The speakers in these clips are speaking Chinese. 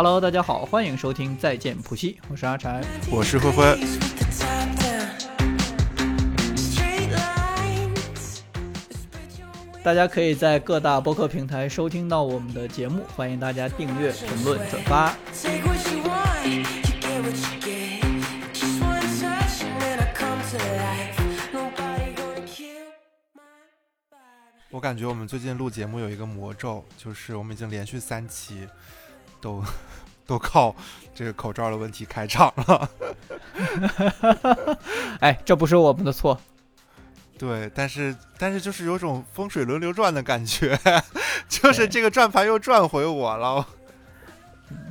Hello，大家好，欢迎收听再见普西，我是阿柴，我是灰灰。大家可以在各大播客平台收听到我们的节目，欢迎大家订阅、评论、转发。我感觉我们最近录节目有一个魔咒，就是我们已经连续三期都都靠这个口罩的问题开场了。哎，这不是我们的错。对，但是但是就是有种风水轮流转的感觉，就是这个转盘又转回我了。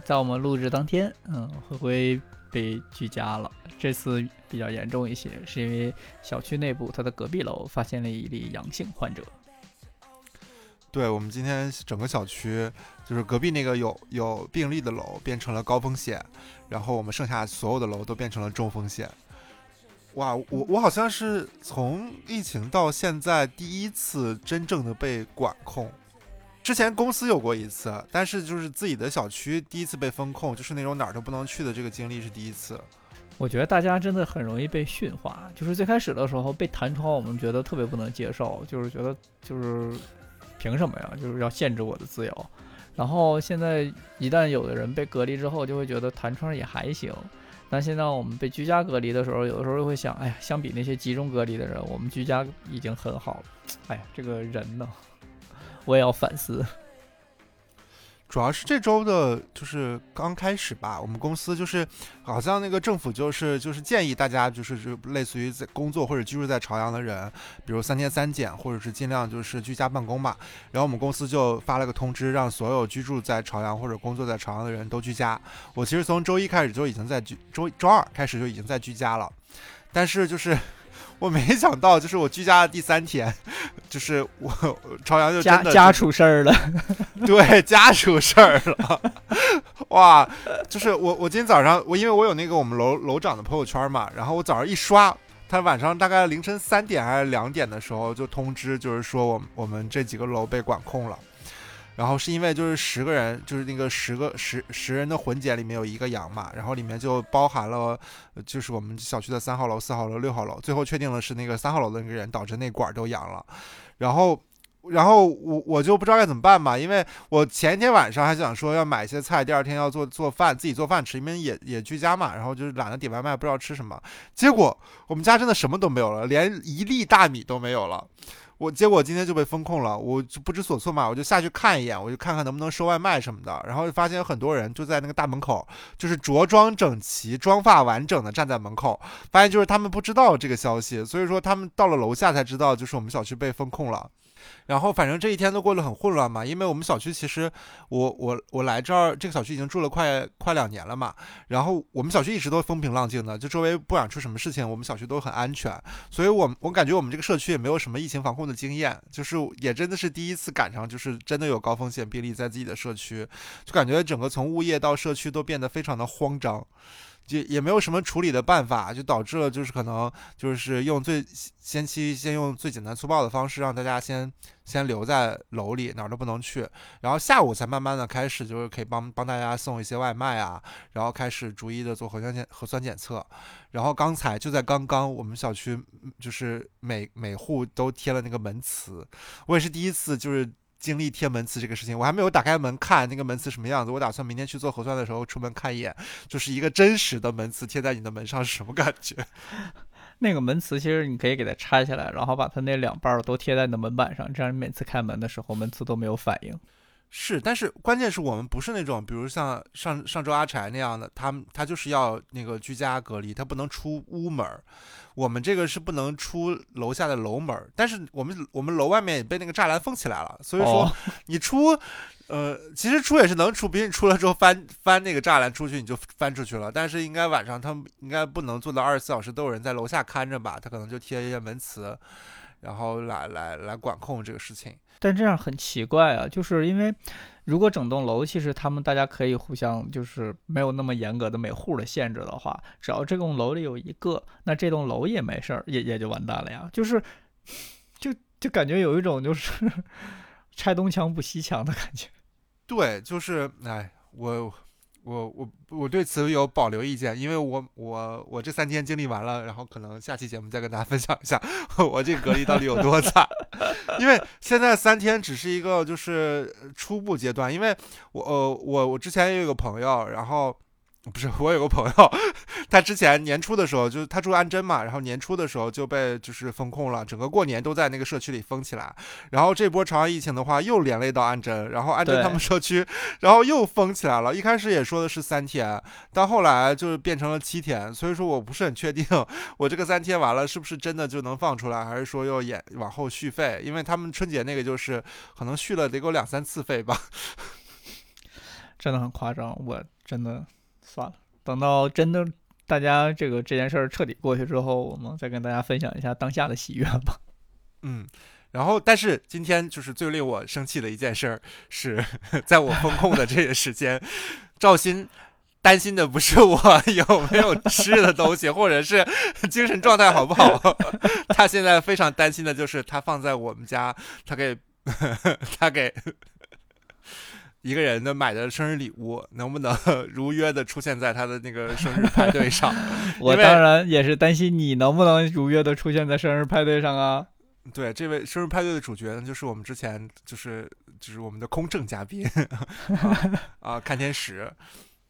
在我们录制当天，嗯，灰灰被居家了。这次比较严重一些，是因为小区内部它的隔壁楼发现了一例阳性患者。对我们今天整个小区，就是隔壁那个有有病例的楼变成了高风险，然后我们剩下所有的楼都变成了中风险。哇，我我好像是从疫情到现在第一次真正的被管控。之前公司有过一次，但是就是自己的小区第一次被封控，就是那种哪儿都不能去的这个经历是第一次。我觉得大家真的很容易被驯化，就是最开始的时候被弹窗，我们觉得特别不能接受，就是觉得就是凭什么呀，就是要限制我的自由。然后现在一旦有的人被隔离之后，就会觉得弹窗也还行。但现在我们被居家隔离的时候，有的时候又会想，哎呀，相比那些集中隔离的人，我们居家已经很好了。哎呀，这个人呢，我也要反思。主要是这周的，就是刚开始吧，我们公司就是好像那个政府就是就是建议大家就是就类似于在工作或者居住在朝阳的人，比如三天三检，或者是尽量就是居家办公嘛。然后我们公司就发了个通知，让所有居住在朝阳或者工作在朝阳的人都居家。我其实从周一开始就已经在居周周二开始就已经在居家了，但是就是。我没想到，就是我居家的第三天，就是我朝阳就家家出事儿了，对，家出事儿了，哇！就是我我今天早上我因为我有那个我们楼楼长的朋友圈嘛，然后我早上一刷，他晚上大概凌晨三点还是两点的时候就通知，就是说我我们这几个楼被管控了。然后是因为就是十个人，就是那个十个十十人的混检里面有一个阳嘛，然后里面就包含了，就是我们小区的三号楼、四号楼、六号楼，最后确定了是那个三号楼的那个人导致那管都阳了，然后，然后我我就不知道该怎么办嘛，因为我前一天晚上还想说要买一些菜，第二天要做做饭，自己做饭吃，因为也也居家嘛，然后就是懒得点外卖，不知道吃什么，结果我们家真的什么都没有了，连一粒大米都没有了。我结果今天就被封控了，我就不知所措嘛，我就下去看一眼，我就看看能不能收外卖什么的，然后就发现有很多人就在那个大门口，就是着装整齐、妆发完整的站在门口，发现就是他们不知道这个消息，所以说他们到了楼下才知道，就是我们小区被封控了。然后反正这一天都过得很混乱嘛，因为我们小区其实我我我来这儿这个小区已经住了快快两年了嘛，然后我们小区一直都风平浪静的，就周围不管出什么事情，我们小区都很安全，所以我我感觉我们这个社区也没有什么疫情防控的经验，就是也真的是第一次赶上，就是真的有高风险病例在自己的社区，就感觉整个从物业到社区都变得非常的慌张。就也没有什么处理的办法，就导致了就是可能就是用最先期先用最简单粗暴的方式让大家先先留在楼里哪儿都不能去，然后下午才慢慢的开始就是可以帮帮大家送一些外卖啊，然后开始逐一的做核酸检核酸检测，然后刚才就在刚刚我们小区就是每每户都贴了那个门磁，我也是第一次就是。经历贴门磁这个事情，我还没有打开门看那个门磁什么样子。我打算明天去做核酸的时候出门看一眼，就是一个真实的门磁贴在你的门上是什么感觉？那个门磁其实你可以给它拆下来，然后把它那两半都贴在你的门板上，这样你每次开门的时候门磁都没有反应。是，但是关键是我们不是那种，比如像上上周阿柴那样的，他他就是要那个居家隔离，他不能出屋门儿。我们这个是不能出楼下的楼门儿，但是我们我们楼外面也被那个栅栏封起来了，所以说你出，呃，其实出也是能出，比如你出了之后翻翻那个栅栏出去，你就翻出去了。但是应该晚上他们应该不能做到二十四小时都有人在楼下看着吧？他可能就贴一些门磁，然后来来来管控这个事情。但这样很奇怪啊，就是因为如果整栋楼其实他们大家可以互相就是没有那么严格的每户的限制的话，只要这栋楼里有一个，那这栋楼也没事儿，也也就完蛋了呀。就是就就感觉有一种就是 拆东墙补西墙的感觉。对，就是哎，我我我我对此有保留意见，因为我我我这三天经历完了，然后可能下期节目再跟大家分享一下 我这隔离到底有多惨。因为现在三天只是一个就是初步阶段，因为我呃我我之前也有个朋友，然后。不是，我有个朋友，他之前年初的时候，就是他住安贞嘛，然后年初的时候就被就是封控了，整个过年都在那个社区里封起来。然后这波朝阳疫情的话，又连累到安贞，然后安贞他们社区，然后又封起来了。一开始也说的是三天，到后来就是变成了七天。所以说我不是很确定，我这个三天完了是不是真的就能放出来，还是说要延往后续费？因为他们春节那个就是可能续了得有两三次费吧，真的很夸张，我真的。算了，等到真的大家这个这件事儿彻底过去之后，我们再跟大家分享一下当下的喜悦吧。嗯，然后但是今天就是最令我生气的一件事儿，是 在我风控的这个时间，赵鑫担心的不是我有没有吃的东西，或者是精神状态好不好，他现在非常担心的就是他放在我们家，他给 他给。一个人的买的生日礼物能不能 如约的出现在他的那个 生日派对上？我当然也是担心你能不能如约的出现在生日派对上啊！对，这位生日派对的主角呢，就是我们之前就是就是我们的空政嘉宾啊，看天使，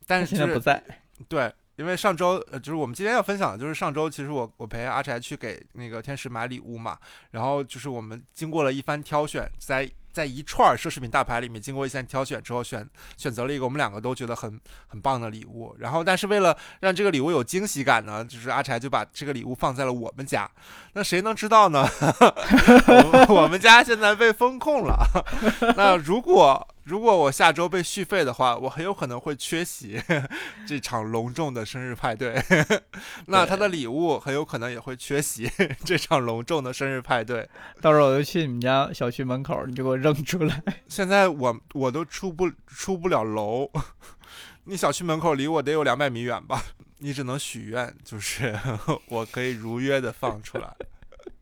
但是现在不在。对，因为上周呃，就是我们今天要分享的就是上周，其实我我陪阿柴去给那个天使买礼物嘛，然后就是我们经过了一番挑选，在。在一串奢侈品大牌里面，经过一番挑选之后，选选择了一个我们两个都觉得很很棒的礼物。然后，但是为了让这个礼物有惊喜感呢，就是阿柴就把这个礼物放在了我们家。那谁能知道呢？我们家现在被封控了。那如果。如果我下周被续费的话，我很有可能会缺席 这场隆重的生日派对。那他的礼物很有可能也会缺席 这场隆重的生日派对。到时候我就去你们家小区门口，你就给我扔出来。现在我我都出不出不了楼，你小区门口离我得有两百米远吧？你只能许愿，就是我可以如约的放出来。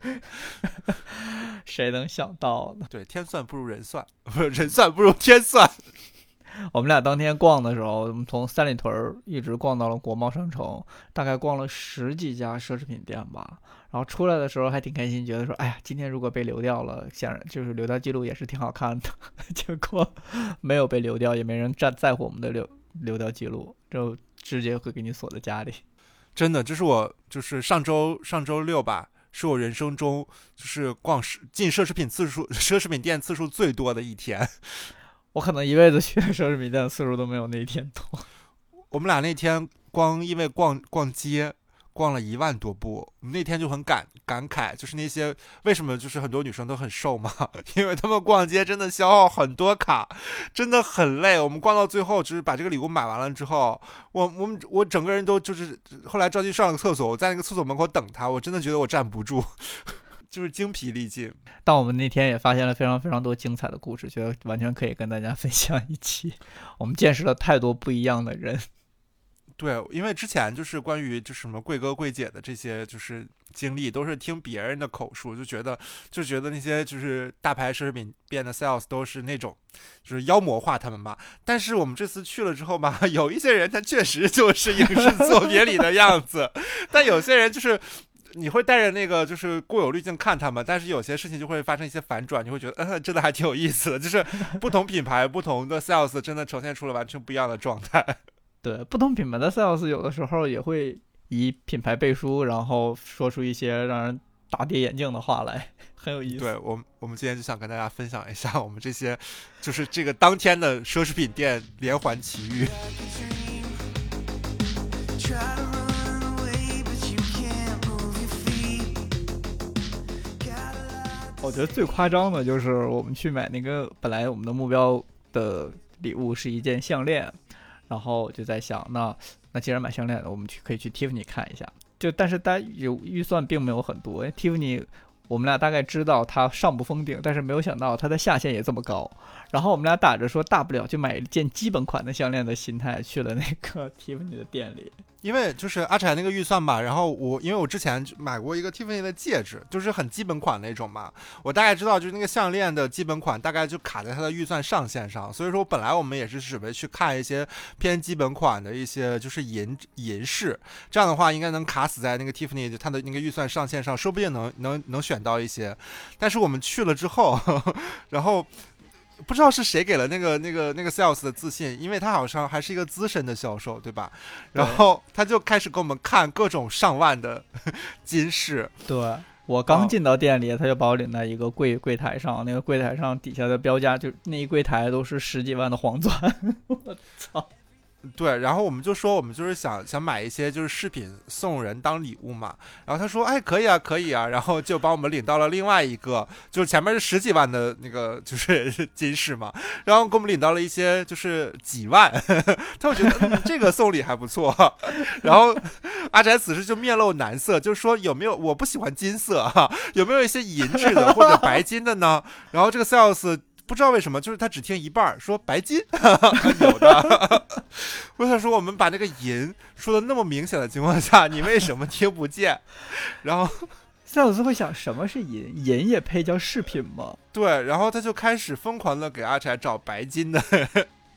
谁能想到呢？对，天算不如人算，不是人算不如天算。我们俩当天逛的时候，我们从三里屯一直逛到了国贸商城，大概逛了十几家奢侈品店吧。然后出来的时候还挺开心，觉得说：“哎呀，今天如果被流掉了，显然就是流掉记录也是挺好看的。”结果没有被流掉，也没人在在乎我们的流流掉记录，就直接会给你锁在家里。真的，这是我就是上周上周六吧。是我人生中就是逛奢进奢侈品次数、奢侈品店次数最多的一天。我可能一辈子去奢侈品店的次数都没有那一天多。我们俩那天光因为逛逛街。逛了一万多步，那天就很感感慨，就是那些为什么就是很多女生都很瘦嘛，因为她们逛街真的消耗很多卡，真的很累。我们逛到最后，就是把这个礼物买完了之后，我我们我整个人都就是后来着急上了个厕所，我在那个厕所门口等他，我真的觉得我站不住，就是精疲力尽。但我们那天也发现了非常非常多精彩的故事，觉得完全可以跟大家分享一期。我们见识了太多不一样的人。对，因为之前就是关于就什么贵哥贵姐的这些就是经历，都是听别人的口述，就觉得就觉得那些就是大牌奢侈品店的 sales 都是那种就是妖魔化他们嘛。但是我们这次去了之后吧，有一些人他确实就是影视作品里的样子，但有些人就是你会带着那个就是固有滤镜看他们，但是有些事情就会发生一些反转，你会觉得嗯，真的还挺有意思的，就是不同品牌不同的 sales 真的呈现出了完全不一样的状态。对不同品牌的 sales 有的时候也会以品牌背书，然后说出一些让人大跌眼镜的话来，很有意思。对我，我们今天就想跟大家分享一下我们这些，就是这个当天的奢侈品店连环奇遇。我觉得最夸张的就是我们去买那个，本来我们的目标的礼物是一件项链。然后我就在想，那那既然买项链了，我们去可以去 Tiffany 看一下。就但是大家有预算并没有很多，Tiffany 我们俩大概知道它上不封顶，但是没有想到它的下限也这么高。然后我们俩打着说大不了就买一件基本款的项链的心态去了那个 Tiffany 的店里。因为就是阿柴那个预算吧，然后我因为我之前买过一个 Tiffany 的戒指，就是很基本款那种嘛，我大概知道就是那个项链的基本款大概就卡在它的预算上限上，所以说本来我们也是准备去看一些偏基本款的一些就是银银饰，这样的话应该能卡死在那个 Tiffany 它的那个预算上限上，说不定能能能选到一些，但是我们去了之后，然后。不知道是谁给了那个那个那个 sales 的自信，因为他好像还是一个资深的销售，对吧？然后他就开始给我们看各种上万的 金饰。对我刚进到店里，他就把我领到一个柜柜台上，那个柜台上底下的标价就那一柜台都是十几万的黄钻。我操！对，然后我们就说，我们就是想想买一些就是饰品送人当礼物嘛。然后他说，哎，可以啊，可以啊。然后就把我们领到了另外一个，就是前面是十几万的那个就是 金饰嘛。然后给我们领到了一些就是几万，他会觉得这个送礼还不错。然后阿宅此时就面露难色，就说有没有我不喜欢金色哈，有没有一些银质的或者白金的呢？然后这个 sales。不知道为什么，就是他只听一半，说白金 有的。我想说，我们把那个银说的那么明显的情况下，你为什么听不见？然后 赛鲁斯会想，什么是银？银也配叫饰品吗？对，然后他就开始疯狂的给阿柴找白金的、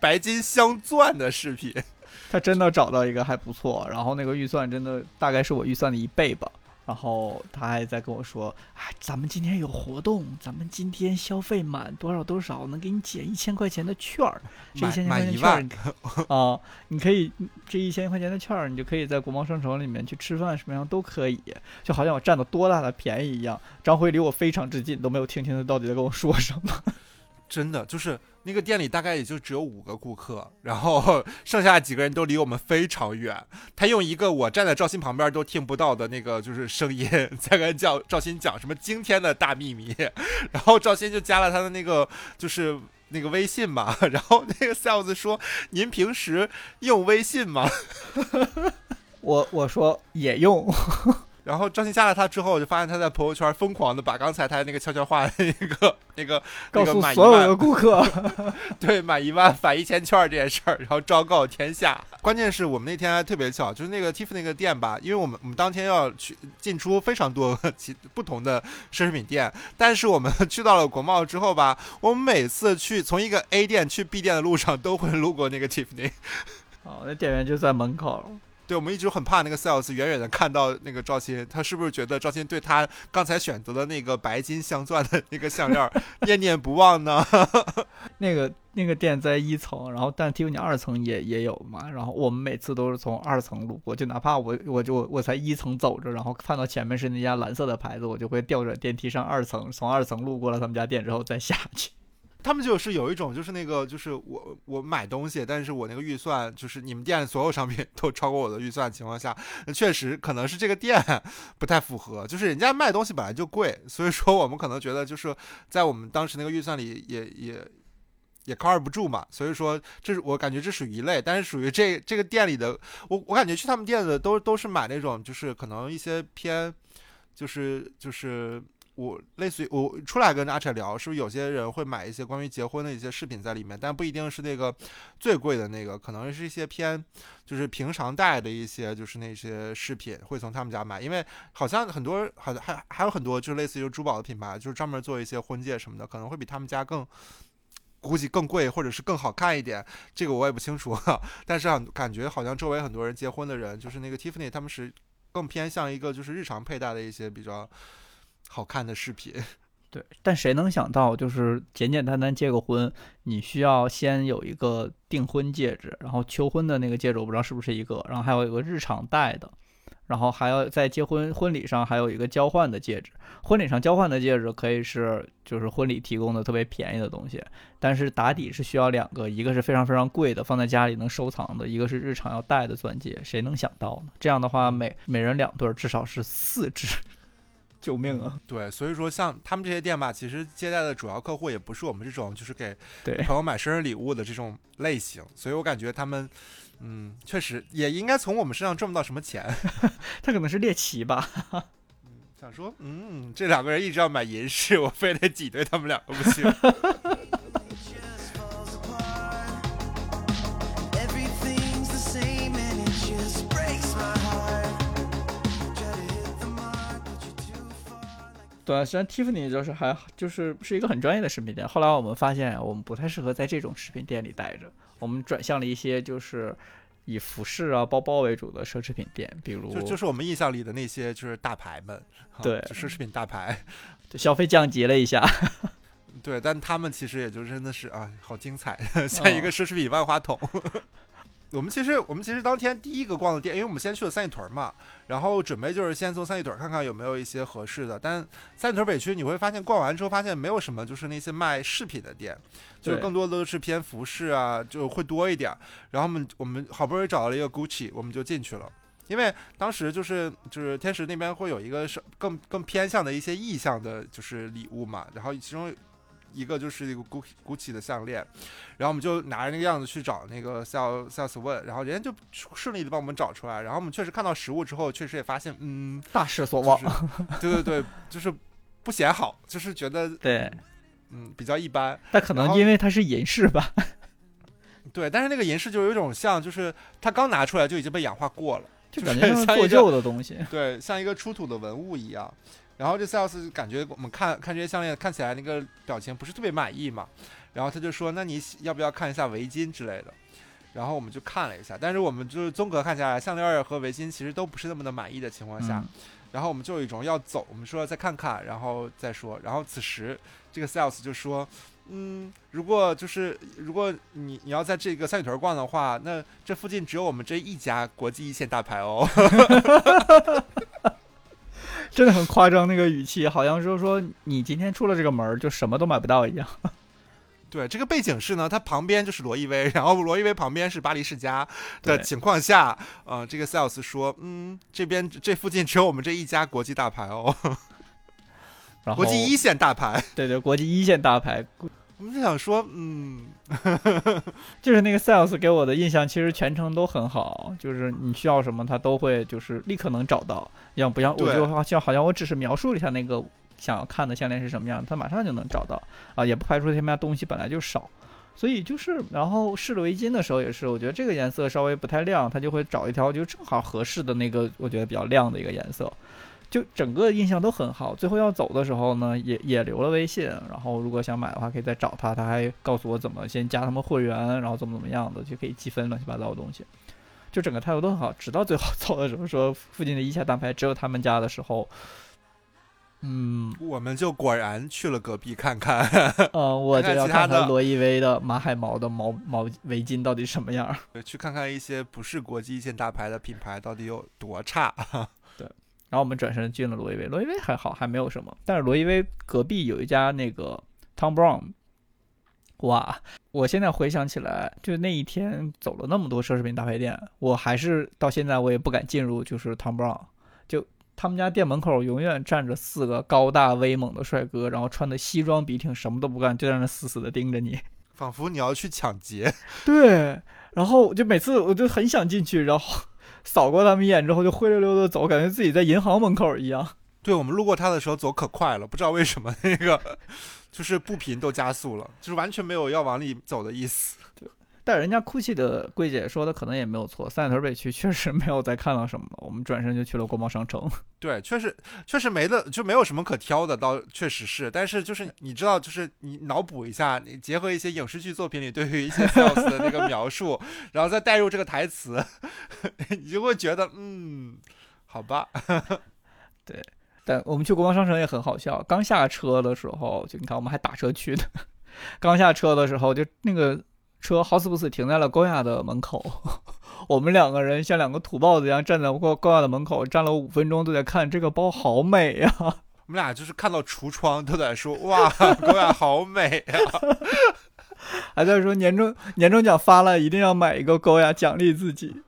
白金镶钻的饰品。他真的找到一个还不错，然后那个预算真的大概是我预算的一倍吧。然后他还在跟我说：“哎，咱们今天有活动，咱们今天消费满多少多少能给你减一千块钱的券儿，这一千块钱券儿啊，你可以这一千块钱的券儿，你就可以在国贸商城里面去吃饭，什么样都可以，就好像我占了多大的便宜一样。”张辉离我非常之近，都没有听清他到底在跟我说什么。真的就是。那个店里大概也就只有五个顾客，然后 剩下几个人都离我们非常远。他用一个我站在赵鑫旁边都听不到的那个就是声音，在跟赵赵鑫讲什么惊天的大秘密。然后赵鑫就加了他的那个就是那个微信嘛，然后那个 sales 说：“您平时用微信吗？”我我说也用。然后张鑫加了他之后，我就发现他在朋友圈疯狂的把刚才他那个悄悄话那个 那个告诉所有的顾客，对，满一万返一千券这件事儿，然后昭告天下。关键是我们那天还特别巧，就是那个 Tiff 那个店吧，因为我们我们当天要去进出非常多其不同的奢侈品店，但是我们去到了国贸之后吧，我们每次去从一个 A 店去 B 店的路上都会路过那个 Tiffany，哦，那店员就在门口。对，我们一直很怕那个 sales 远远的看到那个赵鑫，他是不是觉得赵鑫对他刚才选择的那个白金镶钻的那个项链 念念不忘呢？那个那个店在一层，然后但听说你二层也也有嘛，然后我们每次都是从二层路过，就哪怕我我就我才一层走着，然后看到前面是那家蓝色的牌子，我就会调转电梯上二层，从二层路过了他们家店之后再下去。他们就是有一种，就是那个，就是我我买东西，但是我那个预算，就是你们店所有商品都超过我的预算情况下，确实可能是这个店不太符合，就是人家卖东西本来就贵，所以说我们可能觉得就是在我们当时那个预算里也也也 cover 不住嘛，所以说这是我感觉这属于一类，但是属于这这个店里的，我我感觉去他们店的都都是买那种，就是可能一些偏，就是就是。我类似于我出来跟阿扯聊，是不是有些人会买一些关于结婚的一些饰品在里面，但不一定是那个最贵的那个，可能是一些偏就是平常戴的一些就是那些饰品会从他们家买，因为好像很多好像还还有很多就是类似于珠宝的品牌，就是专门做一些婚戒什么的，可能会比他们家更估计更贵或者是更好看一点，这个我也不清楚，但是感觉好像周围很多人结婚的人，就是那个 Tiffany 他们是更偏向一个就是日常佩戴的一些比较。好看的视频，对，但谁能想到，就是简简单单结个婚，你需要先有一个订婚戒指，然后求婚的那个戒指我不知道是不是一个，然后还有一个日常戴的，然后还要在结婚婚礼上还有一个交换的戒指。婚礼上交换的戒指可以是就是婚礼提供的特别便宜的东西，但是打底是需要两个，一个是非常非常贵的，放在家里能收藏的，一个是日常要戴的钻戒。谁能想到呢？这样的话，每每人两对，至少是四只。救命啊！对，所以说像他们这些店吧，其实接待的主要客户也不是我们这种，就是给朋友买生日礼物的这种类型。所以我感觉他们，嗯，确实也应该从我们身上挣不到什么钱。他可能是猎奇吧。想说，嗯，这两个人一直要买银饰，我非得挤兑他们两个不行。对，实际上 Tiffany 就是还就是是一个很专业的饰品店。后来我们发现，我们不太适合在这种饰品店里待着，我们转向了一些就是以服饰啊、包包为主的奢侈品店，比如就就是我们印象里的那些就是大牌们，啊对就奢侈品大牌。就消费降级了一下。对，但他们其实也就真的是啊，好精彩，像一个奢侈品万花筒。我们其实我们其实当天第一个逛的店，因为我们先去了三里屯嘛，然后准备就是先从三里屯看看有没有一些合适的。但三里屯北区你会发现逛完之后发现没有什么就是那些卖饰品的店，就是更多的都是偏服饰啊，就会多一点。然后我们我们好不容易找到了一个 Gucci，我们就进去了。因为当时就是就是天使那边会有一个是更更偏向的一些意向的，就是礼物嘛，然后其中一个就是一个 Gucci Gucci 的项链，然后我们就拿着那个样子去找那个 sales sales 问，然后人家就顺利的帮我们找出来，然后我们确实看到实物之后，确实也发现，嗯，大失所望。就是对对对，就是不显好，就是觉得 对，嗯比较一般，但可能因为它是银饰吧。对，但是那个银饰就有一种像，就是它刚拿出来就已经被氧化过了。就就是感觉像是做旧的东西。对，像一个出土的文物一样。然后这 sales 感觉我们看看这些项链，看起来那个表情不是特别满意嘛。然后他就说：“那你要不要看一下围巾之类的？”然后我们就看了一下，但是我们就是综合看下来，项链和围巾其实都不是那么的满意的情况下，嗯然后我们就有一种要走，我们说再看看，然后再说。然后此时这个 sales 就说：“嗯，如果就是如果你你要在这个三里屯逛的话，那这附近只有我们这一家国际一线大牌哦。”真的很夸张，那个语气好像就是说你今天出了这个门儿就什么都买不到一样。对，这个背景是呢，它旁边就是罗意威，然后罗意威旁边是巴黎世家的情况下，呃，这个 sales 说，嗯，这边这附近只有我们这一家国际大牌哦，国际一线大牌。对对，国际一线大牌，我们就想说，嗯，就是那个 sales 给我的印象，其实全程都很好，就是你需要什么，他都会就是立刻能找到，要不像我就好像好像我只是描述了一下那个想要看的项链是什么样，他马上就能找到啊，也不排除他们家东西本来就少。所以就是，然后试了围巾的时候也是，我觉得这个颜色稍微不太亮，他就会找一条就正好合适的那个，我觉得比较亮的一个颜色，就整个印象都很好。最后要走的时候呢，也也留了微信，然后如果想买的话可以再找他，他还告诉我怎么先加他们会员，然后怎么怎么样的，就可以积分乱七八糟的东西。就整个态度都很好，直到最后走的时候说附近的一线大牌只有他们家的时候，嗯，我们就果然去了隔壁看看。嗯 我就要看看罗意威的马海毛的毛毛围巾到底什么样儿。去看看一些不是国际一线大牌的品牌到底有多差。然后我们转身进了罗意威，罗意威还好，还没有什么。但是罗意威隔壁有一家那个 Tom Brown，哇！我现在回想起来，就那一天走了那么多奢侈品大牌店，我还是到现在我也不敢进入，就是 Tom Brown。就他们家店门口永远站着四个高大威猛的帅哥，然后穿的西装笔挺，什么都不干，就在那死死的盯着你。仿佛你要去抢劫，对，然后我就每次我就很想进去，然后扫过他们一眼之后就灰溜溜的走，感觉自己在银行门口一样。对我们路过他的时候走可快了，不知道为什么那个就是步频都加速了，就是完全没有要往里走的意思。但人家 GUCCI 的柜姐说的可能也没有错，三里屯北区确实没有再看到什么。我们转身就去了国贸商城。对，确实确实没的，就没有什么可挑的，倒确实是。但是就是你知道，就是你脑补一下，你结合一些影视剧作品里对于一些 sales 的那个描述，然后再带入这个台词，你就会觉得，嗯，好吧，对但我们去国贸商城也很好笑，刚下车的时候，就你看我们还打车去的，刚下车的时候就那个车好死不死停在了高雅的门口。我们两个人像两个土包子一样站在高高雅的门口，站了五分钟，都在看这个包好美呀、我们俩就是看到橱窗都在说，哇，高雅好美啊！还在说年终年终奖发了，一定要买一个高雅奖励自己。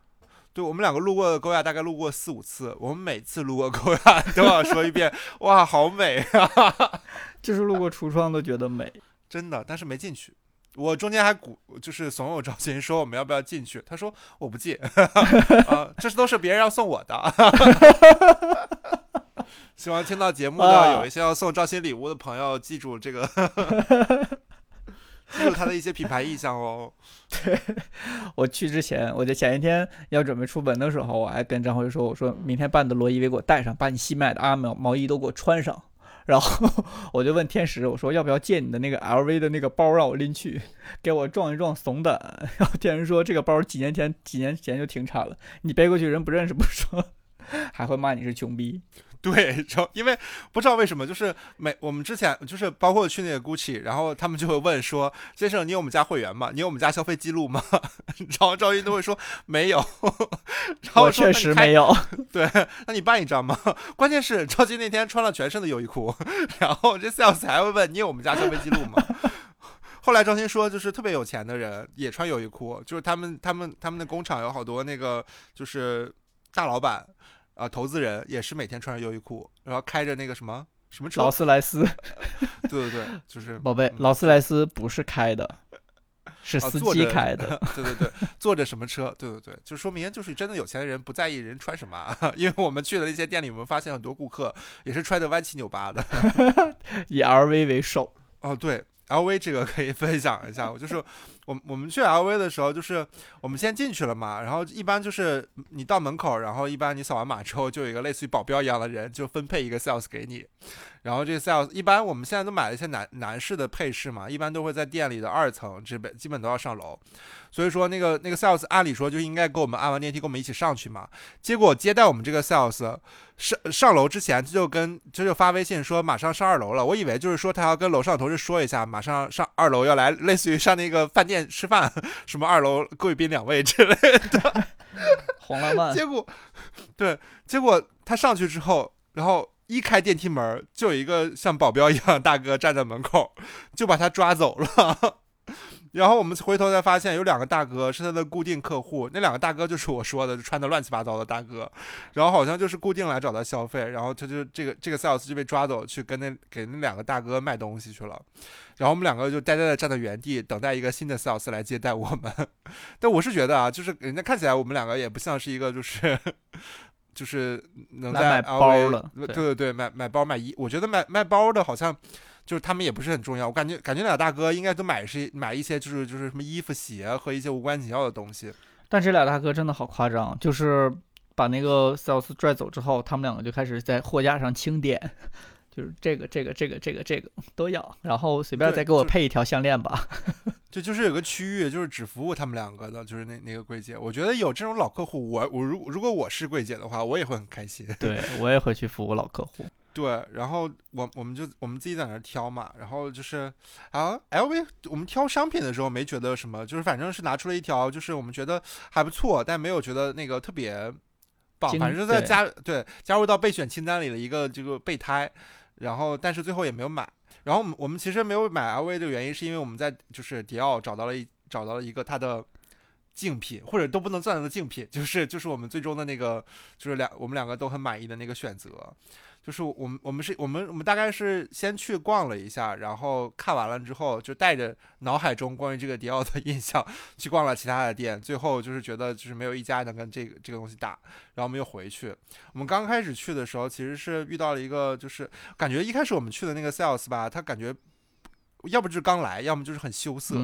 对我们两个路过高雅大概路过四五次，我们每次路过高雅都要说一遍，哇，好美啊！就是路过橱窗都觉得美。真的，但是没进去。我中间还鼓，就是怂恿赵琴说我们要不要进去，他说我不进，啊，这都是别人要送我的，希望听到节目的啊有一些要送赵鑫礼物的朋友，记住这个，记住他的一些品牌意向哦。对我去之前，我就前一天要准备出门的时候，我还跟张辉说：“我说明天把你的罗伊维给我带上，把你新买的阿毛毛衣都给我穿上。”然后 我就问天使，我说要不要借你的那个 LV 的那个包让我拎去，给我撞一撞怂胆。然后天使说这个包几年前几年前就停产了，你背过去人不认识不说，还会骂你是穷逼。对，然后因为不知道为什么，就是每我们之前就是包括去那个 GUCCI，然后他们就会问说：“先生，你有我们家会员吗？你有我们家消费记录吗？” 然后赵云都会说没有，然后我确实没有。对，那你办一张吗？关键是赵鑫那天穿了全身的优衣库，然后这 sales 还会问你有我们家消费记录吗？后来赵鑫说，就是特别有钱的人也穿优衣库，就是他们他们他们的工厂有好多那个就是大老板啊、投资人也是每天穿着优衣库，然后开着那个什么什么车劳，斯莱斯，对对对，就是宝贝嗯，劳斯莱斯不是开的，是司机开的。对对对，坐着什么车？对对对，就说明就是真的有钱的人不在意人穿什么啊，因为我们去的那些店里，我们发现很多顾客也是穿的歪七扭八的。以 LV 为首，哦，对，LV 这个可以分享一下，我就是我我们去 LV 的时候，就是我们先进去了嘛，然后一般就是你到门口，然后一般你扫完码之后，就有一个类似于保镖一样的人，就分配一个 sales 给你，然后这个 sales 一般我们现在都买了一些男男士的配饰嘛，一般都会在店里的二层，基本基本都要上楼，所以说那个那个 sales 按理说就应该给我们按完电梯跟我们一起上去嘛，结果接待我们这个 sales 上上楼之前，他就跟他就发微信说马上上二楼了。我以为就是说他要跟楼上同事说一下，马上上二楼要来，类似于上那个饭店吃饭，什么二楼贵宾两位之类的。红浪漫。结果，对，结果他上去之后，然后一开电梯门，就有一个像保镖一样的大哥站在门口，就把他抓走了。然后我们回头才发现，有两个大哥是他的固定客户，那两个大哥就是我说的，就穿的乱七八糟的大哥，然后好像就是固定来找他消费，然后他就这个这个 sales 就被抓走去跟那给那两个大哥卖东西去了，然后我们两个就呆呆的站在原地，等待一个新的 sales 来接待我们。但我是觉得啊，就是人家看起来我们两个也不像是一个就是就是能在买包了对对对对，买买包买衣，我觉得买卖包的好像。就是他们也不是很重要，我感觉感觉俩大哥应该都买是买一些就是就是什么衣服鞋和一些无关紧要的东西。但这俩大哥真的好夸张，就是把那个 sales 拽走之后，他们两个就开始在货架上清点，就是这个这个这个这个这个都要，然后随便再给我配一条项链吧。就就是有个区域，就是只服务他们两个的，就是那那个柜姐。我觉得有这种老客户，我我如如果我是柜姐的话，我也会很开心。对我也会去服务老客户。对，然后我我们就我们自己在那儿挑嘛，然后就是啊，LV 我们挑商品的时候没觉得什么，就是反正是拿出了一条，就是我们觉得还不错，但没有觉得那个特别棒，反正是在加对加入到备选清单里的一个这个备胎，然后但是最后也没有买。然后我们我们其实没有买 LV 的原因是因为我们在就是迪奥找到了一找到了一个它的竞品，或者都不能算成竞品，就是就是我们最终的那个就是两我们两个都很满意的那个选择。就是我们我们是我们我们大概是先去逛了一下，然后看完了之后，就带着脑海中关于这个迪奥的 印象去逛了其他的店，最后就是觉得就是没有一家能跟这个这个东西打，然后我们又回去。我们刚开始去的时候，其实是遇到了一个，就是感觉一开始我们去的那个 sales 吧，他感觉要不就是刚来，要么就是很羞涩，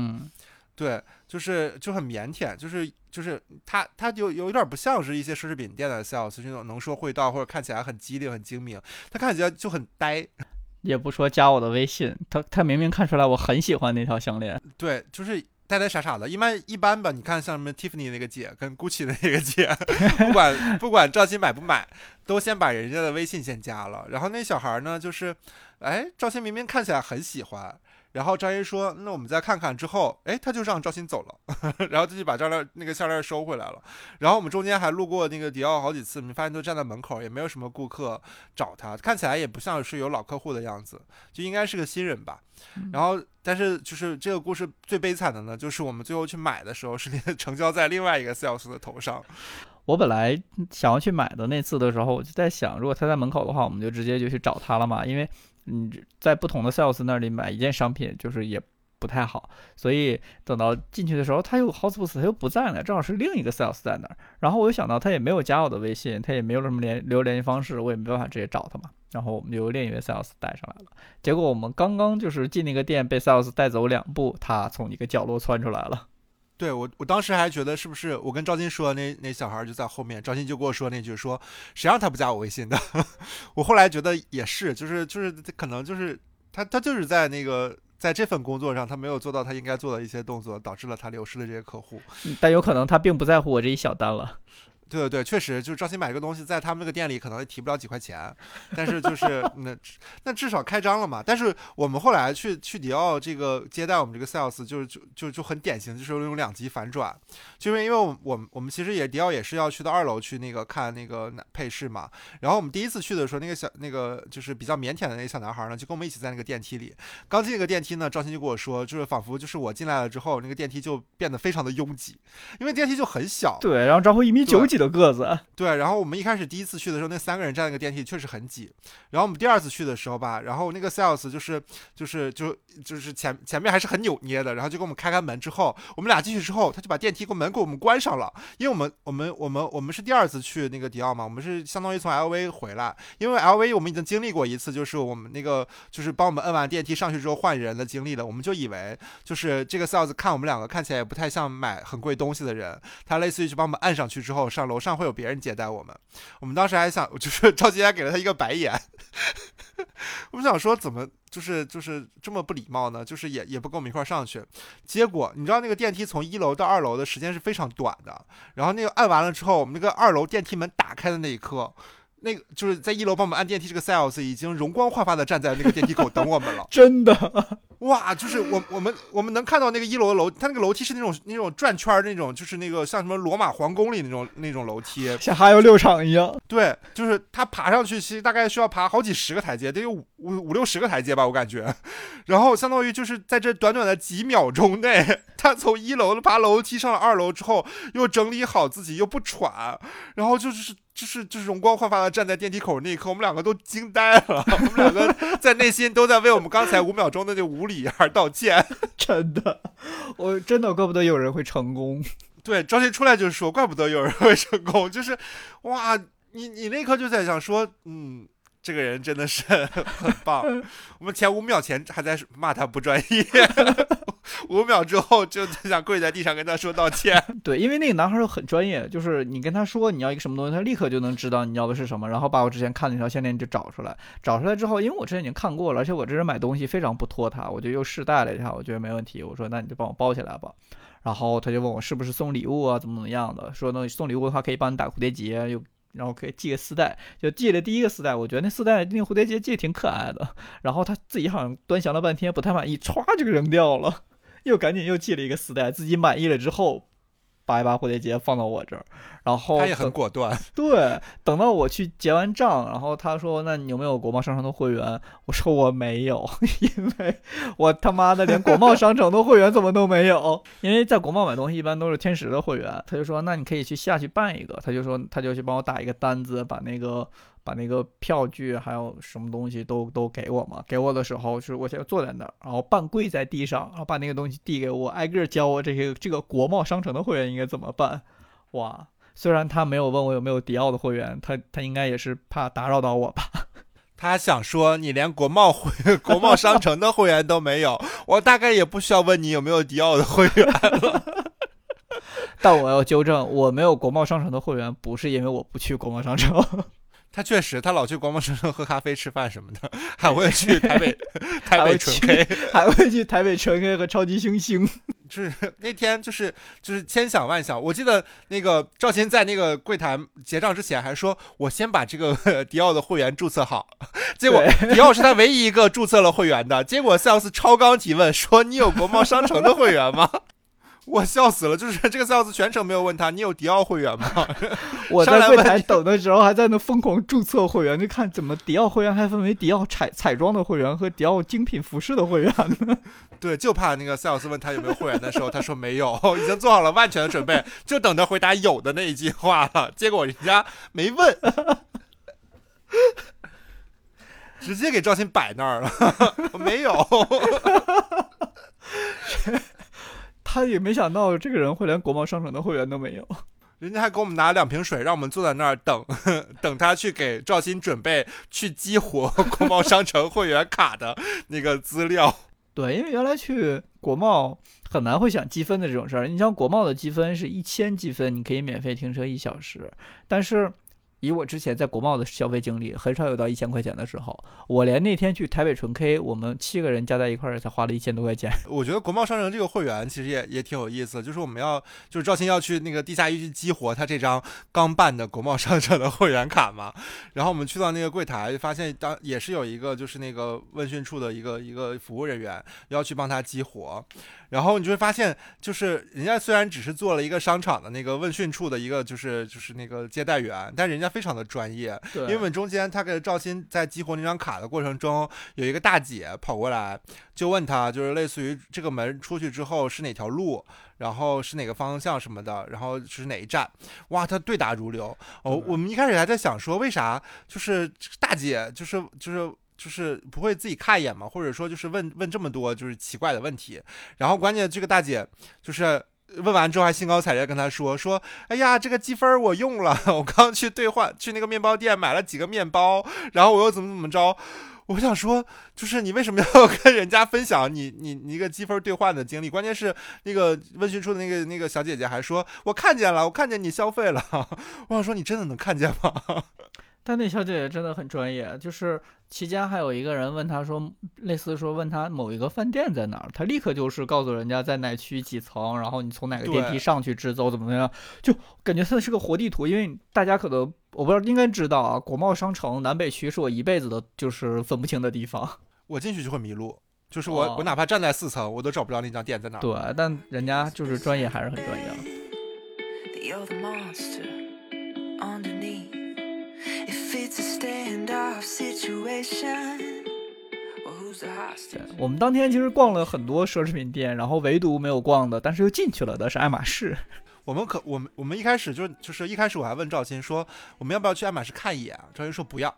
对，就是就很腼腆，就是就是他他就有点不像是一些奢侈品店的 sales，就是那种能说会道或者看起来很机灵很精明，他看起来就很呆，也不说加我的微信，他他明明看出来我很喜欢那条项链。对，就是呆呆傻傻的。一般一般吧，你看像什么 Tiffany 那个姐跟 Gucci 的那个姐，不管不管赵鑫买不买，都先把人家的微信先加了。然后那小孩呢，就是，哎，赵鑫明明看起来很喜欢。然后张一说：“那我们再看看。”之后，哎，他就让赵鑫走了，然后他就把项链那个项链收回来了。然后我们中间还路过那个迪奥好几次，你发现都站在门口，也没有什么顾客找他，看起来也不像是有老客户的样子，就应该是个新人吧。然后，但是就是这个故事最悲惨的呢，就是我们最后去买的时候是 成交在另外一个 sales 的头上。我本来想要去买的那次的时候，我就在想，如果他在门口的话，我们就直接就去找他了嘛，因为嗯，在不同的 sales 那里买一件商品，就是也不太好，所以等到进去的时候，他又 House 他又不在了，正好是另一个 sales 在那儿。然后我又想到他也没有加我的微信，他也没有什么联留联系方式，我也没办法直接找他嘛。然后我们就由另一位 sales 带上来了。结果我们刚刚就是进那个店，被 sales 带走两步，他从一个角落窜出来了。对我，我当时还觉得是不是我跟赵鑫说那那小孩就在后面，赵鑫就跟我说那句说谁让他不加我微信的。我后来觉得也是，就是就是可能就是他他就是在那个在这份工作上他没有做到他应该做的一些动作，导致了他流失了这些客户。但有可能他并不在乎我这一小单了。对对对，确实就是赵鑫买这个东西，在他们那个店里可能提不了几块钱，但是就是那那至少开张了嘛。但是我们后来去去迪奥这个接待我们这个 sales，就是就就就很典型，就是那种两极反转。就是因为我们我们我们其实也迪奥也是要去到二楼去那个看那个男配饰嘛。然后我们第一次去的时候，那个小那个就是比较腼腆的那个小男孩呢，就跟我们一起在那个电梯里。刚进那个电梯呢，赵鑫就跟我说，就是仿佛就是我进来了之后，那个电梯就变得非常的拥挤，因为电梯就很小。对，然后张辉一米九几的个子，对，然后我们一开始第一次去的时候，那三个人站那个电梯确实很挤。然后我们第二次去的时候吧，然后那个 sales 就是就是就就是前前面还是很扭捏的，然后就给我们开开门之后，我们俩进去之后，他就把电梯给门给我们关上了。因为我们我们我们我们是第二次去那个迪奥嘛，我们是相当于从 LV 回来，因为 LV 我们已经经历过一次，就是我们那个就是帮我们摁完电梯上去之后换人的经历了，我们就以为就是这个 sales 看我们两个看起来也不太像买很贵东西的人，他类似于就帮我们按上去之后上楼上会有别人接待我们。我们当时还想，就是赵杰还给了他一个白眼，我们想说怎么就是就是这么不礼貌呢？就是也也不跟我们一块上去。结果你知道那个电梯从一楼到二楼的时间是非常短的，然后那个按完了之后，我们那个二楼电梯门打开的那一刻。那个就是在一楼帮我们按电梯，这个 sales 已经容光焕发的站在那个电梯口等我们了。真的，哇，就是我我们我们能看到那个一楼的楼，它那个楼梯是那种那种转圈儿那种，就是那个像什么罗马皇宫里那种那种楼梯。像哈游六场一样。对，就是他爬上去，其实大概需要爬好几十个台阶，得有五五五六十个台阶吧，我感觉。然后相当于就是在这短短的几秒钟内，他从一楼爬楼梯上了二楼之后，又整理好自己，又不喘，然后就是。就是就是容光焕发的站在电梯口那一刻，我们两个都惊呆了，我们两个 在内心都在为我们刚才五秒钟的那无礼而道歉。真的，我真的怪不得有人会成功。对，张鑫出来就说，怪不得有人会成功，就是哇，你你那一刻就在想说，嗯。这个人真的是 很棒。我们前五秒前还在骂他不专业，五秒之后就想跪在地上跟他说道歉。对，因为那个男孩儿很专业，就是你跟他说你要一个什么东西，他立刻就能知道你要的是什么，然后把我之前看的那条项链就找出来。找出来之后，因为我之前已经看过了，而且我这人买东西非常不拖沓，我就又试戴了一下，我觉得没问题。我说那你就帮我包起来吧。然后他就问我是不是送礼物啊，怎么怎么样的？说那送礼物的话可以帮你打蝴蝶结，又然后可以系个丝带，就系了第一个丝带，我觉得那丝带那个蝴蝶结系得挺可爱的。然后他自己好像端详了半天不太满意，歘就给扔掉了，又赶紧又系了一个丝带，自己满意了之后，把一把蝴蝶结放到我这儿，然后他也很果断。对，等到我去结完账，然后他说：“那你有没有国贸商城的会员？”我说：“我没有，因为我他妈的连国贸商城的会员怎么都没有。因为在国贸买东西一般都是天使的会员。”他就说：“那你可以去下去办一个。”他就说：“他就去帮我打一个单子，把那个把那个票据还有什么东西都都给我嘛。给我的时候，就是我先坐在那儿，然后半跪在地上，然后把那个东西递给我，挨个教我这些这个国贸商城的会员应该怎么办。哇！虽然他没有问我有没有迪奥的会员，他他应该也是怕打扰到我吧。他想说你连国贸会国贸商城的会员都没有，我大概也不需要问你有没有迪奥的会员了。但我要纠正，我没有国贸商城的会员，不是因为我不去国贸商城。他确实，他老去国贸商城喝咖啡、吃饭什么的，还会去台北台北纯去 K。还会去台北纯 K 和超级星星。就是那天就是就是千想万想，我记得那个赵鑫在那个柜台结账之前还说，我先把这个 迪奥的会员注册好。结果迪奥是他唯一一个注册了会员的。结果 sales 超纲提问说：“你有国贸商城的会员吗？”我笑死了，就是这个 sales 全程没有问他你有迪奥会员吗？我在柜台等的时候，还在那疯狂注册会员，就看怎么迪奥会员还分为迪奥彩彩妆的会员和迪奥精品服饰的会员呢。对，就怕那个 sales 问他有没有会员的时候，他说没有，已经做好了万全的准备，就等着回答有的那一句话了。结果人家没问，直接给赵鑫摆那儿了，没有。他也没想到这个人会连国贸商城的会员都没有。人家还给我们拿了两瓶水，让我们坐在那儿等，等他去给赵鑫准备去激活国贸商城会员卡的那个资料。对，因为原来去国贸很难会想积分的这种事儿。你像国贸的积分是一千积分，你可以免费停车一小时，但是。以我之前在国贸的消费经历，很少有到一千块钱的时候。我连那天去台北纯 K，我们七个人加在一块儿才花了一千多块钱。我觉得国贸商城这个会员其实也也挺有意思，就是我们要就是赵鑫要去那个地下一去激活他这张刚办的国贸商城的会员卡嘛，然后我们去到那个柜台，发现当也是有一个就是那个问讯处的一个一个服务人员要去帮他激活，然后你就会发现，就是人家虽然只是做了一个商场的那个问讯处的一个就是就是那个接待员，但人家非常的专业，对，因为我们中间他给赵鑫在激活那张卡的过程中，有一个大姐跑过来就问他，就是类似于这个门出去之后是哪条路，然后是哪个方向什么的，然后是哪一站，哇，他对答如流。哦，我们一开始还在想说，为啥就是大姐就是就是。就是不会自己看一眼嘛，或者说就是问问这么多就是奇怪的问题，然后关键这个大姐就是问完之后还兴高采烈跟他说说，哎呀，这个积分我用了，我刚去兑换去那个面包店买了几个面包，然后我又怎么怎么着。我想说，就是你为什么要跟人家分享你你你一个积分兑换的经历？关键是那个问询处的那个那个小姐姐还说，我看见了，我看见你消费了。我想说，你真的能看见吗？但那小姐姐真的很专业，就是期间还有一个人问她说，类似说问她某一个饭店在哪儿，她立刻就是告诉人家在哪区几层，然后你从哪个电梯上去直走怎么怎么样，就感觉它是个活地图。因为大家可能我不知道应该知道啊，国贸商城南北区是我一辈子的就是分不清的地方。我进去就会迷路，就是我、哦我哪怕站在四层，我都找不着那家店在哪儿。对，但人家就是专业还是很专业的。我们当天其实逛了很多奢侈品店，然后唯独没有逛的，但是又进去了的是爱马仕。我们可我们我们一开始就就是一开始我还问赵鑫说，我们要不要去爱马仕看一眼？赵鑫说不要，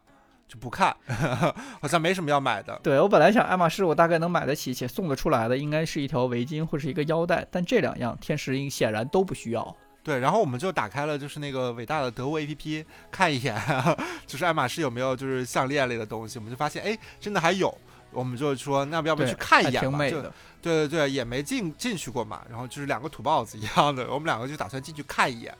就不看，好像没什么要买的。对我本来想爱马仕我大概能买得起且送得出来的，应该是一条围巾或是一个腰带，但这两样天石英显然都不需要。对，然后我们就打开了就是那个伟大的德物 APP 看一眼，就是爱马仕有没有就是项链类的东西，我们就发现哎真的还有，我们就说那要不要对，去看一还眼吧？就挺美的。对对对，也没进进去过嘛，然后就是两个土包子一样的，我们两个就打算进去看一眼，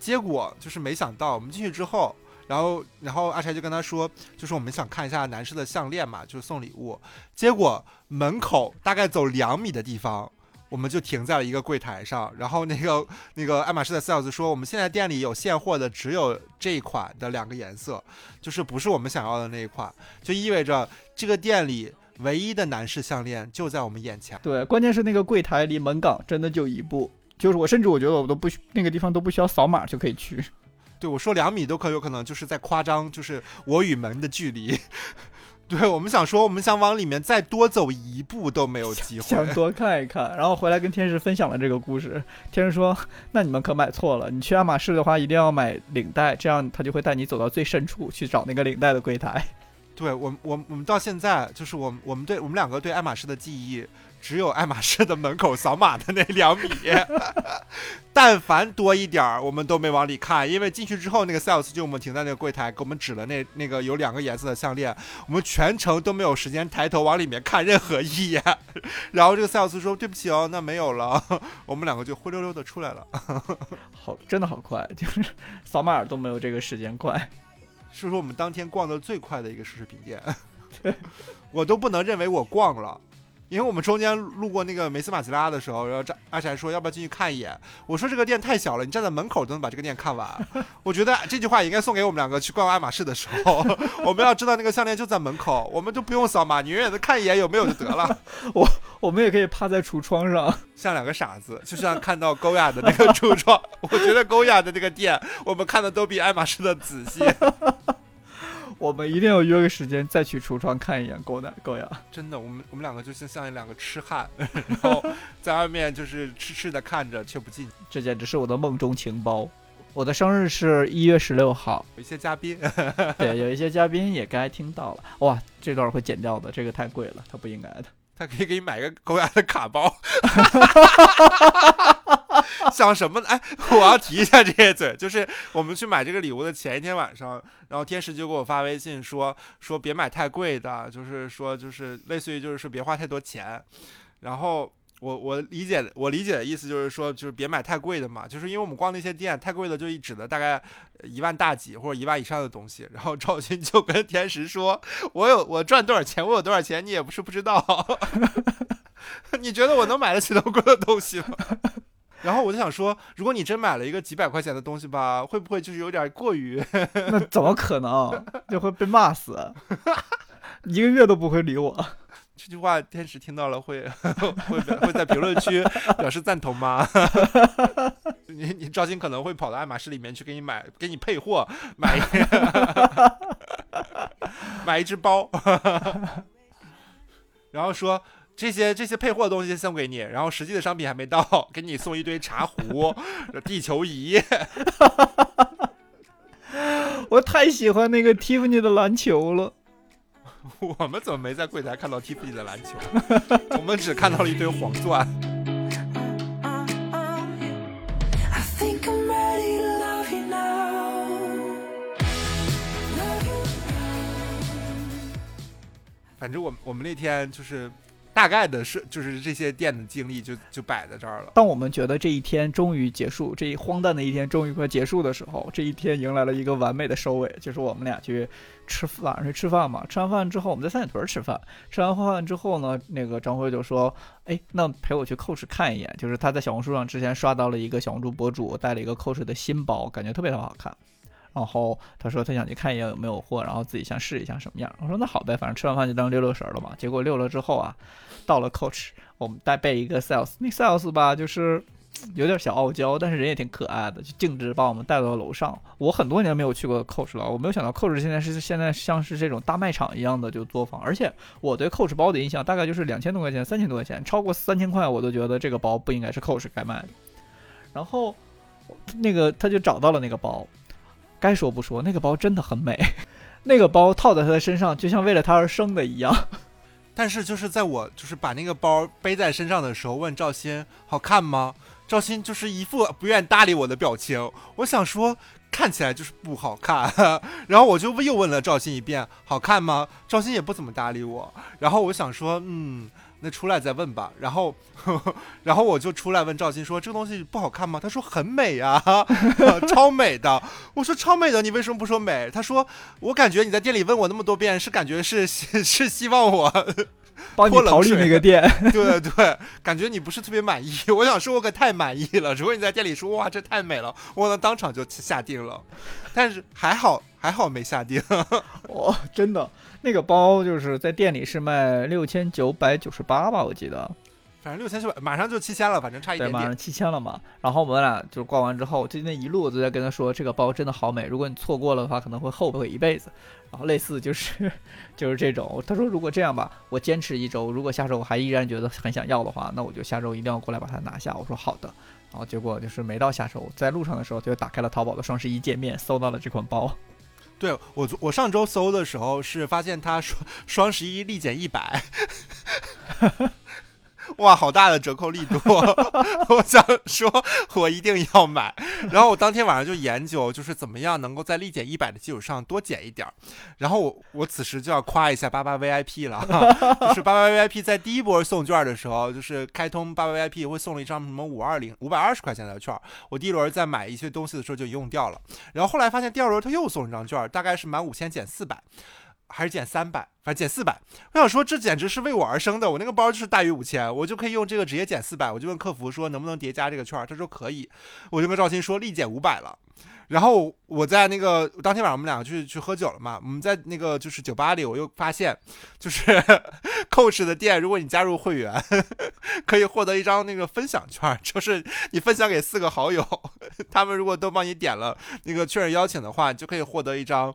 结果就是没想到我们进去之后，然后然后阿柴就跟他说，就是我们想看一下男士的项链嘛，就是送礼物，结果门口大概走两米的地方。我们就停在了一个柜台上，然后那个 那个爱马仕的 sales 说，我们现在店里有现货的只有这一款的两个颜色，就是不是我们想要的那一款，就意味着这个店里唯一的男士项链就在我们眼前。对，关键是那个柜台离门岗真的就一步，就是我甚至我觉得我都不需那个地方都不需要扫码就可以去。对我说两米都可有可能就是在夸张，就是我与门的距离。对我们想说，我们想往里面再多走一步都没有机会想。多看一看，然后回来跟天使分享了这个故事。天使说：“那你们可买错了，你去爱马仕的话一定要买领带，这样他就会带你走到最深处去找那个领带的柜台。对我我我们到现在就是我们我们对我们两个对爱马仕的记忆，只有爱马仕的门口扫码的那两米，但凡多一点儿，我们都没往里看，因为进去之后，那个 sales 就我们停在那个柜台，给我们指了那那个有两个颜色的项链，我们全程都没有时间抬头往里面看任何一眼。然后这个 sales 说：“对不起哦，那没有了。”我们两个就灰溜溜的出来了。好，真的好快，就是扫码都没有这个时间快。是说我们当天逛的最快的一个奢侈品店，我都不能认为我逛了。因为我们中间路过那个梅斯马吉拉的时候，然后张阿柴说要不要进去看一眼？我说这个店太小了，你站在门口都能把这个店看完。我觉得这句话也应该送给我们两个去逛爱马仕的时候，我们要知道那个项链就在门口，我们就不用扫码，你远远的看一眼有没有就得了。我们也可以趴在橱窗上，像两个傻子，就像看到高雅的那个橱窗，我觉得高雅的那个店，我们看的都比爱马仕的仔细。我们一定要约个时间再去橱窗看一眼狗奶狗呀。真的，我们我们两个就像像两个痴汉，然后在外面就是痴痴的看着，却不进。这简直是我的梦中情包。我的生日是一月十六号，有一些嘉宾，对，有一些嘉宾也该听到了。哇，这段会剪掉的，这个太贵了，他不应该的。他可以给你买个狗牙的卡包。想什么呢？哎，我要提一下这些嘴，就是我们去买这个礼物的前一天晚上，然后天使就给我发微信说说别买太贵的，就是说就是类似于就是说别花太多钱，然后。我我理解我理解的意思就是说，就是别买太贵的嘛，就是因为我们逛那些店太贵的，就一指的大概一万大几或者一万以上的东西。然后赵鑫就跟天石说：“我有我赚多少钱，我有多少钱，你也不是不知道。你觉得我能买得起那么贵的东西吗？”然后我就想说，如果你真买了一个几百块钱的东西吧，会不会就是有点过于？那怎么可能？就会被骂死，一个月都不会理我。这句话天使听到了会 会会在评论区表示赞同吗？你你赵鑫可能会跑到爱马仕里面去给你买给你配货，买一买一只包，然后说这些这些配货的东西送给你，然后实际的商品还没到，给你送一堆茶壶、地球仪。我太喜欢那个 Tiffany 的篮球了。我们怎么没在柜台看到 Tiffany 的篮球？我们只看到了一堆黄钻。反正我我们那天就是大概的是就是这些店的经历就就摆在这儿了。当我们觉得这一天终于结束，这一荒诞的一天终于快结束的时候，这一天迎来了一个完美的收尾，就是我们俩去吃晚上去吃饭嘛。吃完饭之后，我们在三里屯吃饭。吃完饭之后呢，那个张辉就说：“哎，那陪我去 Coach 看一眼。”就是他在小红书上之前刷到了一个小红书博主带了一个 Coach 的新包，感觉特别的好看。然后他说他想去看一眼有没有货，然后自己想试一下什么样。我说那好呗，反正吃完饭就当溜溜神了嘛。结果溜了之后啊，到了 Coach，我们带备一个 sales，那 sales 吧就是有点小傲娇，但是人也挺可爱的，就径直把我们带到了楼上。我很多年没有去过 Coach 了，我没有想到 Coach 现在是现在像是这种大卖场一样的就作坊，而且我对 Coach 包的印象大概就是两千多块钱、三千多块钱，超过三千块我都觉得这个包不应该是 Coach 该卖的。然后那个他就找到了那个包，该说不说，那个包真的很美，那个包套在他的身上就像为了他而生的一样。但是就是在我就是把那个包背在身上的时候，问赵鑫好看吗？赵鑫就是一副不愿搭理我的表情。我想说看起来就是不好看，然后我就又问了赵鑫一遍好看吗？赵鑫也不怎么搭理我。然后我想说嗯。那出来再问吧，然后，然后我就出来问赵鑫说：“这个东西不好看吗？”他说：“很美啊，超美的。”我说：“超美的，你为什么不说美？”他说：“我感觉你在店里问我那么多遍，是感觉是 是希望我帮你逃离那个店。对对，感觉你不是特别满意。我想说，我可太满意了。如果你在店里说哇，这太美了，我能当场就下定了。但是还好，还好没下定。哇、真的，那个包就是在店里是卖六千九百九十八吧，我记得，反正六千九百，马上就七千了，反正差一对，点点。马上七千了嘛。然后我们俩就逛完之后，就那一路我都在跟他说，这个包真的好美，如果你错过了的话，可能会后悔一辈子。然后类似就是 就是这种，他说如果这样吧，我坚持一周，如果下周我还依然觉得很想要的话，那我就下周一定要过来把它拿下。我说好的。然后结果就是没到下周，在路上的时候就打开了淘宝的双十一界面，搜到了这款包。对我我上周搜的时候是发现他双双十一立减一百，哇，好大的折扣力度！我想说，我一定要买。然后我当天晚上就研究，就是怎么样能够在立减一百的基础上多减一点儿。然后我我此时就要夸一下八八 VIP 了，就是八八 VIP 在第一波送券的时候，就是开通八八 VIP 会送了一张什么五二零五百二十块钱的券。我第一轮在买一些东西的时候就用掉了。然后后来发现第二轮他又送了一张券，大概是满五千减四百，还是减三百，反正减四百。我想说这简直是为我而生的，我那个包就是大于五千，我就可以用这个直接减四百。我就问客服说能不能叠加这个券，他说可以。我就跟赵鑫说立减五百了。然后我在那个当天晚上我们两个去去喝酒了嘛，我们在那个就是酒吧里，我又发现就是 Coach 的店，如果你加入会员，可以获得一张那个分享券，就是你分享给四个好友，他们如果都帮你点了那个确认邀请的话，就可以获得一张。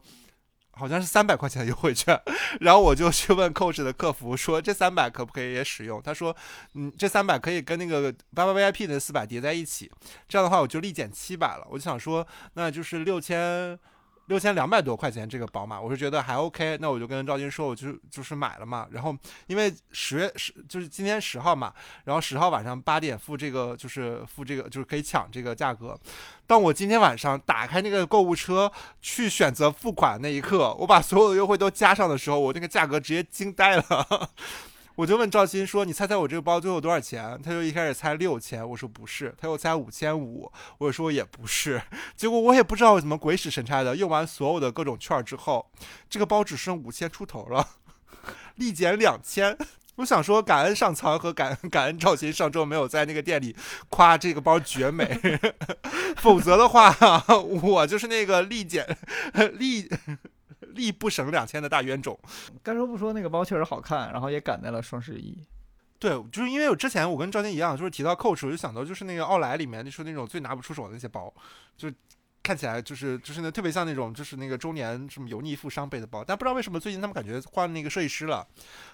好像是三百块钱的优惠券，然后我就去问 Coach 的客服说这三百可不可以也使用？他说，嗯，这三百可以跟那个八八 VIP 的四百叠在一起，这样的话我就立减七百了。我就想说，那就是六千六千两百多块钱这个宝马，我是觉得还 OK，那我就跟赵军说，我就就是买了嘛。然后因为十月十就是今天十号嘛，然后十号晚上八点付这个就是付这个就是可以抢这个价格。当我今天晚上打开那个购物车去选择付款那一刻，我把所有的优惠都加上的时候，我那个价格直接惊呆了。我就问赵鑫说：“你猜猜我这个包最后多少钱？”他就一开始猜六千，我说不是，他又猜五千五，我说也不是。结果我也不知道怎么鬼使神差的，用完所有的各种券之后，这个包只剩五千出头了，立减两千。我想说，感恩上苍和感感恩赵鑫上周没有在那个店里夸这个包绝美，否则的话，我就是那个立减立立不省两千的大冤种。该说不说，那个包确实好看，然后也赶在了双十一。对，就是因为我之前我跟赵鑫一样，就是提到 Coach，我就想到就是那个奥莱里面就是那种最拿不出手的那些包，就看起来就是就是那特别像那种就是那个中年什么油腻富商背的包，但不知道为什么最近他们感觉换那个设计师了，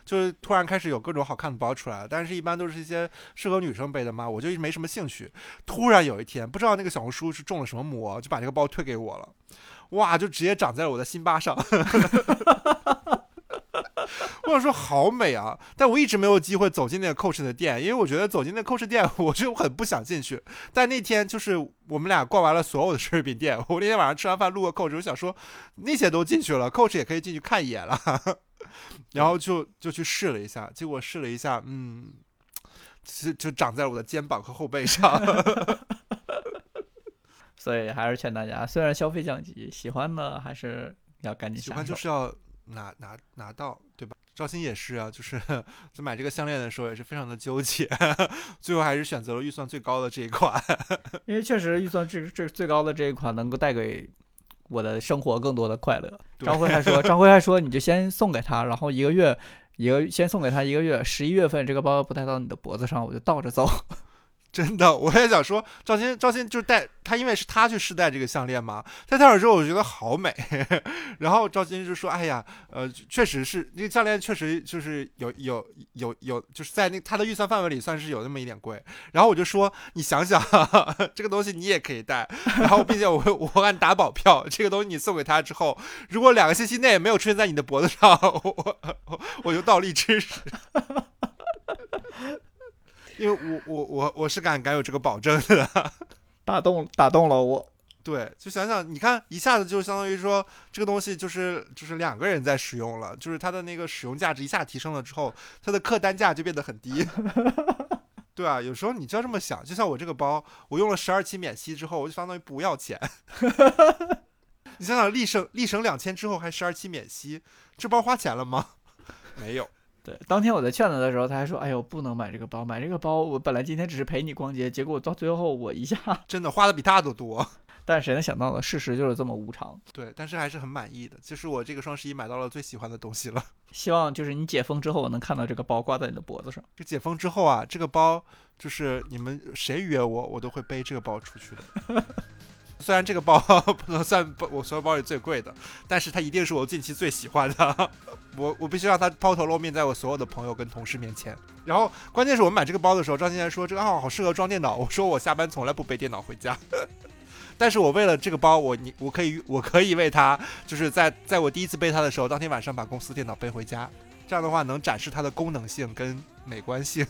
就是突然开始有各种好看的包出来了，但是一般都是一些适合女生背的嘛，我就没什么兴趣。突然有一天，不知道那个小红书是中了什么魔，就把这个包推给我了，哇，就直接长在了我的心巴上。我想说好美啊，但我一直没有机会走进那个 Coach 的店，因为我觉得走进那 Coach 店，我就很不想进去。但那天就是我们俩逛完了所有的奢侈品店，我那天晚上吃完饭路过 Coach，我想说那些都进去了，Coach 也可以进去看一眼了，然后就就去试了一下，结果试了一下，嗯，就就长在我的肩膀和后背上。所以还是劝大家，虽然消费降级，喜欢的还是要赶紧喜欢。就是要拿拿拿到，对吧？赵鑫也是啊，就是 在买这个项链的时候也是非常的纠结，最后还是选择了预算最高的这一款。因为确实预算最最最高的这一款能够带给我的生活更多的快乐。张辉还说，张辉还说，你就先送给他，然后一个月一个先送给他一个月，十一月份这个包不戴到你的脖子上，我就倒着走。真的，我也想说，赵鑫，赵鑫就是戴他，因为是他去试戴这个项链嘛，戴上之后我觉得好美，然后赵鑫就说，哎呀，呃，确实是那个项链确实就是有有有有，就是在那他的预算范围里算是有那么一点贵，然后我就说，你想想，这个东西你也可以戴，然后并且我我敢打保票，这个东西你送给他之后，如果两个星期内没有出现在你的脖子上，我我我就倒立吃屎。因为我我我我是敢敢有这个保证的，打动打动了我。对，就想想，你看一下子就相当于说这个东西就是就是两个人在使用了，就是它的那个使用价值一下提升了之后，它的客单价就变得很低。对啊，有时候你就要这么想，就像我这个包，我用了十二期免息之后，我就相当于不要钱。你想想，立省立省两千之后还十二期免息，这包花钱了吗？没有。对，当天我在劝他的时候，他还说：“哎呦，不能买这个包，买这个包，我本来今天只是陪你逛街，结果到最后我一下 真的花的比他都多。但谁能想到呢？事实就是这么无常。对，但是还是很满意的，就是我这个双十一买到了最喜欢的东西了。希望就是你解封之后，我能看到这个包挂在你的脖子上。这解封之后啊，这个包就是你们谁约我，我都会背这个包出去的。虽然这个包 不能算我所有包里最贵的，但是它一定是我近期最喜欢的。我我必须让它抛头露面在我所有的朋友跟同事面前。然后关键是我们买这个包的时候，张欣还说这个啊好适合装电脑。我说我下班从来不背电脑回家。但是我为了这个包，我你我可以我可以为它，就是在在我第一次背它的时候，当天晚上把公司电脑背回家，这样的话能展示它的功能性跟美观性。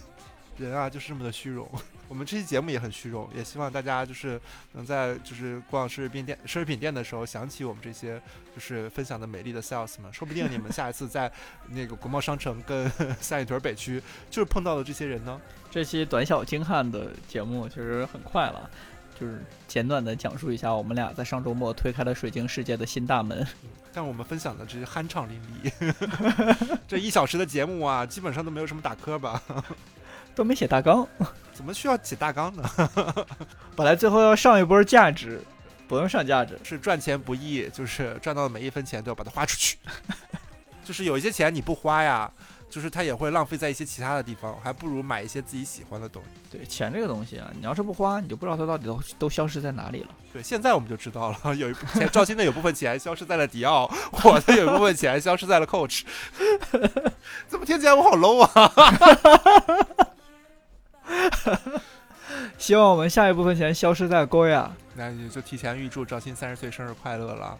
人啊，就是这么的虚荣。我们这期节目也很虚荣，也希望大家就是能在就是逛奢侈品店、奢侈品店的时候想起我们这些就是分享的美丽的 sales 们，说不定你们下一次在那个国贸商城跟 三里屯北区就是碰到的这些人呢。这期短小精悍的节目其实很快了，就是简短的讲述一下我们俩在上周末推开了水晶世界的新大门。但我们分享的这些酣畅淋漓，这一小时的节目啊，基本上都没有什么打磕吧？都没写大纲，怎么需要写大纲呢？本来最后要上一波价值，不用上价值。是赚钱不易，就是赚到的每一分钱都要把它花出去。就是有一些钱你不花呀，就是它也会浪费在一些其他的地方，还不如买一些自己喜欢的东西。对钱这个东西啊，你要是不花，你就不知道它到底都都消失在哪里了。对，现在我们就知道了，有一部分钱，赵鑫的有部分钱消失在了迪奥，我的有一部分钱消失在了 Coach。怎么听起来我好 low 啊？希望我们下一部分钱消失在 Goya。那也就提前预祝赵鑫三十岁生日快乐了。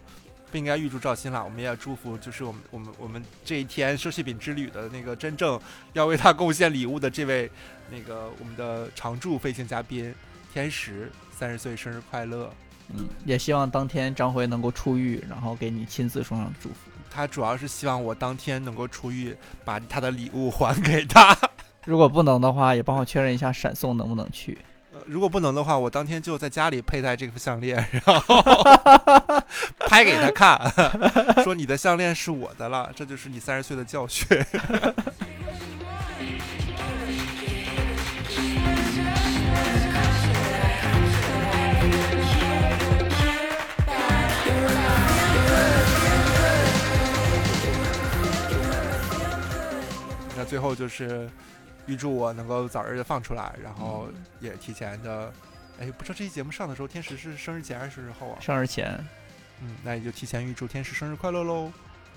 不应该预祝赵鑫了，我们也祝福就是我们我们我们这一天奢侈品之旅的那个真正要为他贡献礼物的这位那个我们的常驻飞行嘉宾天石三十岁生日快乐。嗯，也希望当天张辉能够出狱，然后给你亲自送上祝福。他主要是希望我当天能够出狱，把他的礼物还给他。如果不能的话，也帮我确认一下闪送能不能去。呃如果不能的话，我当天就在家里佩戴这副项链，然后 拍给他看，说你的项链是我的了，这就是你三十岁的教训。那最后就是预祝我能够早日的放出来，然后也提前的，哎，不知道这期节目上的时候，天使是生日前还是生日后啊？生日前，嗯，那也就提前预祝天使生日快乐喽。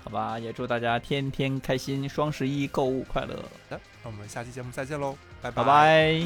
好吧，也祝大家天天开心，双十一购物快乐，好的，那我们下期节目再见喽，拜拜